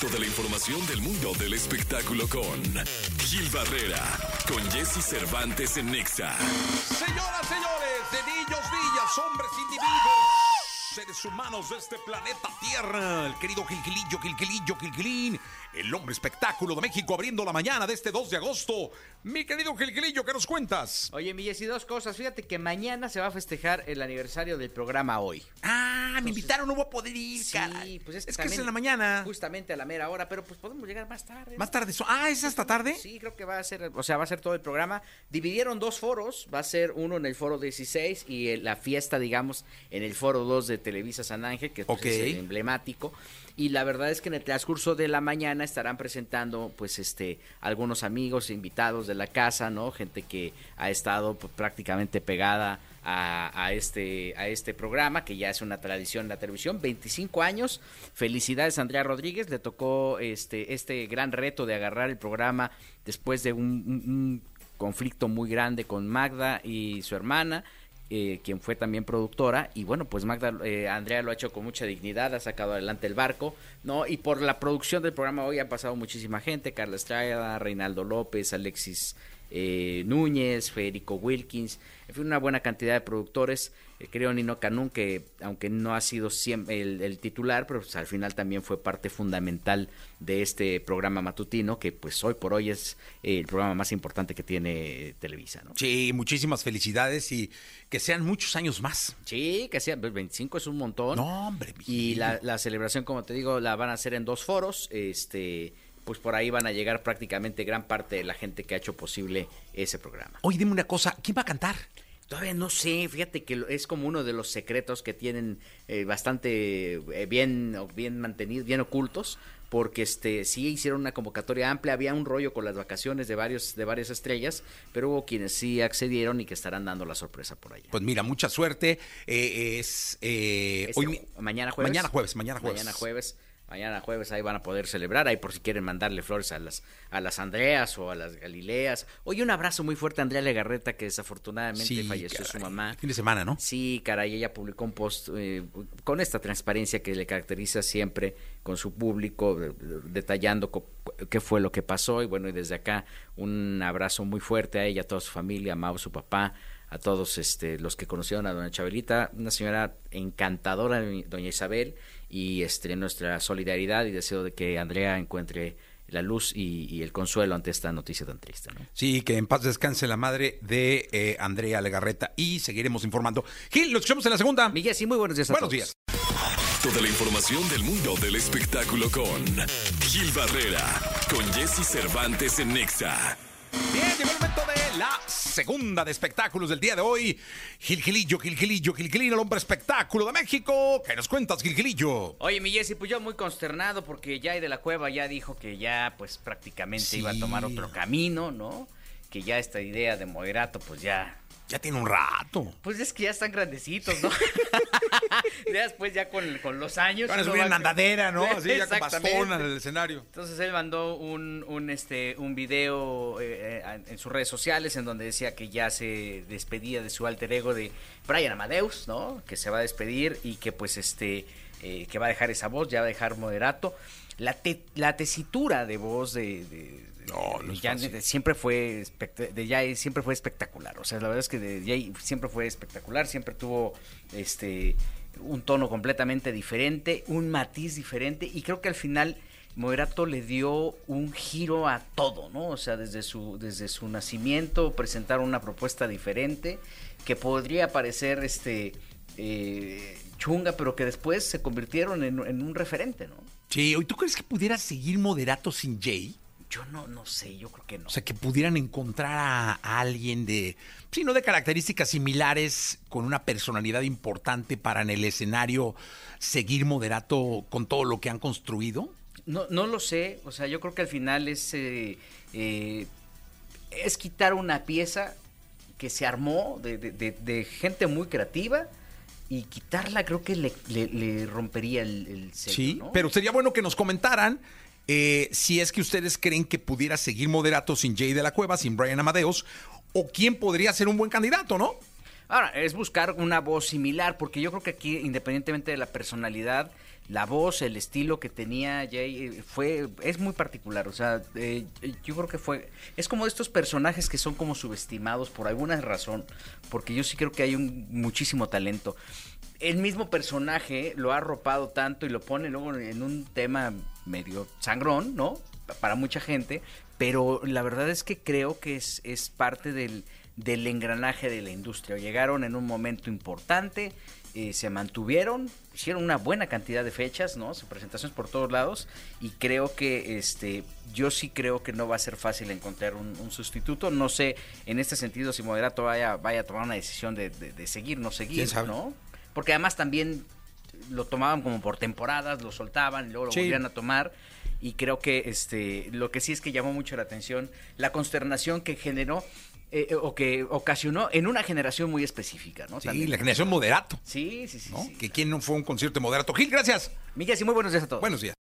Toda la información del mundo del espectáculo con Gil Barrera, con Jesse Cervantes en Nexa. Señoras, señores, de niños, niñas, hombres, individuos, seres humanos de este planeta Tierra, el querido Gilgilillo, Gilgilillo, Gilgilín, el hombre espectáculo de México abriendo la mañana de este 2 de agosto. Mi querido Gilgilillo, ¿qué nos cuentas? Oye, mi Jessy, dos cosas. Fíjate que mañana se va a festejar el aniversario del programa hoy. Ah, me invitaron, no voy a poder ir, Sí, caray. pues es, es que que es en la mañana. Justamente a la mera hora, pero pues podemos llegar más tarde. ¿no? Más tarde. Ah, ¿es hasta tarde? Sí, creo que va a ser, o sea, va a ser todo el programa. Dividieron dos foros, va a ser uno en el foro 16 y la fiesta, digamos, en el foro 2 de Televisa San Ángel, que pues, es el emblemático. Y la verdad es que en el transcurso de la mañana estarán presentando, pues, este, algunos amigos, invitados de la casa, ¿no? Gente que ha estado pues, prácticamente pegada a, a este, a este programa, que ya es una tradición en la televisión, 25 años. Felicidades Andrea Rodríguez, le tocó este, este gran reto de agarrar el programa después de un, un- un conflicto muy grande con Magda y su hermana. Eh, quien fue también productora. Y bueno pues Magda eh, Andrea lo ha hecho con mucha dignidad ha sacado adelante el barco no y por la producción del programa hoy ha pasado muchísima gente. Carla Estrada Reinaldo López Alexis eh, Núñez, Federico Wilkins, en fin, una buena cantidad de productores. El querido Nino Canún, que aunque no ha sido siempre el, el titular, pero pues, al final también fue parte fundamental de este programa matutino, que pues hoy por hoy es eh, el programa más importante que tiene Televisa, ¿no? Sí, muchísimas felicidades y que sean muchos años más. Sí, que sea, pues, 25 es un montón. No, hombre. Y mijito. la, la celebración, como te digo, la van a hacer en dos foros. Este, pues por ahí van a llegar prácticamente gran parte de la gente que ha hecho posible ese programa. Oye, dime una cosa, ¿quién va a cantar? Todavía no sé, fíjate que es como uno de los secretos que tienen eh, bastante eh, bien, bien mantenidos, bien ocultos, porque este sí hicieron una convocatoria amplia, había un rollo con las vacaciones de varios de varias estrellas, pero hubo quienes sí accedieron y que estarán dando la sorpresa por allá. Pues mira, mucha suerte. Eh, es eh, Este hoy mañana jueves. Mañana jueves, mañana jueves. Mañana jueves. Mañana jueves ahí van a poder celebrar, ahí por si quieren mandarle flores a las a las Andreas o a las Galileas. Oye, un abrazo muy fuerte a Andrea Legarreta que desafortunadamente Sí, falleció su mamá. Fin de semana, ¿no? Sí, caray, ella publicó un post eh, con esta transparencia que le caracteriza siempre con su público, de- de- detallando qué fue lo que pasó. Y bueno, y desde acá un abrazo muy fuerte a ella, a toda su familia, a Mau, su papá, a todos este, los que conocieron a doña Chabelita, una señora encantadora, doña Isabel, y este, nuestra solidaridad y deseo de que Andrea encuentre la luz y, y el consuelo ante esta noticia tan triste. ¿no? Sí, que en paz descanse la madre de eh, Andrea Legarreta y seguiremos informando. Gil, lo escuchamos en la segunda. Miguel, sí, muy buenos días a Buenos todos. días. Toda la información del mundo del espectáculo con Gil Barrera, con Jesse Cervantes en Nexa. Bien, llegó el momento de la segunda de espectáculos del día de hoy. Gil Gilillo, Gil Gilillo, Gil Gilillo, el hombre espectáculo de México. ¿Qué nos cuentas, Gil Gilillo? Oye, mi Jessy, pues yo muy consternado porque ya de la Cueva ya dijo que ya pues prácticamente Sí. iba a tomar otro camino, ¿no? Que ya esta idea de moderato pues ya... Ya tiene un rato. Pues es que ya están grandecitos, ¿no? ya después ya con, con los años... Van a subir en andadera, ¿no? Así ya con bastón en el escenario. Entonces él mandó un, un, este, un video eh, eh, en sus redes sociales en donde decía que ya se despedía de su alter ego de Brian Amadeus, ¿no? Que se va a despedir y que pues este, eh, que va a dejar esa voz, ya va a dejar moderato. La, te- la tesitura de voz de, de- No, no es fácil. siempre fue de Jay siempre fue espectacular. O sea, la verdad es que de Jay siempre fue espectacular, siempre tuvo este un tono completamente diferente, un matiz diferente y creo que al final Moderato le dio un giro a todo, ¿no? O sea, desde su desde su nacimiento presentaron una propuesta diferente que podría parecer este eh, chunga, pero que después se convirtieron en, en un referente, ¿no? Sí, ¿y tú crees que pudiera seguir moderato sin Jay? Yo no, no sé, yo creo que no. O sea, que pudieran encontrar a, a alguien de, sí, no de características similares, con una personalidad importante para en el escenario seguir moderato con todo lo que han construido. No, no lo sé, o sea, yo creo que al final es, eh, eh, es quitar una pieza que se armó de, de- de- de gente muy creativa y quitarla creo que le, le- le rompería el, el sello, Sí, ¿no? pero sería bueno que nos comentaran eh, si es que ustedes creen que pudiera seguir moderato sin Jay de la Cueva, sin Brian Amadeus, o quién podría ser un buen candidato, ¿no? Ahora, es buscar una voz similar, porque yo creo que aquí, independientemente de la personalidad, la voz, el estilo que tenía Jay eh, fue es muy particular, o sea, eh, yo creo que fue es como de estos personajes que son como subestimados por alguna razón, porque yo sí creo que hay un muchísimo talento. El mismo personaje lo ha arropado tanto y lo pone luego en un tema medio sangrón, ¿no? Para mucha gente, pero la verdad es que creo que es, es parte del, del engranaje de la industria. Llegaron en un momento importante, eh, se mantuvieron, hicieron una buena cantidad de fechas, ¿no? Presentaciones por todos lados y creo que este, yo sí creo que no va a ser fácil encontrar un, sustituto. No sé en este sentido si Moderato vaya, vaya a tomar una decisión de, de, seguir, no seguir, ¿no? Porque además también lo tomaban como por temporadas, lo soltaban y luego lo volvían a tomar y creo que este lo que sí es que llamó mucho la atención la consternación que generó eh, o que ocasionó en una generación muy específica, ¿no? Sí, la generación moderato. Sí, sí, sí, Que quién no fue un concierto moderato. Gil, gracias. Miguel, y muy buenos días a todos. Buenos días.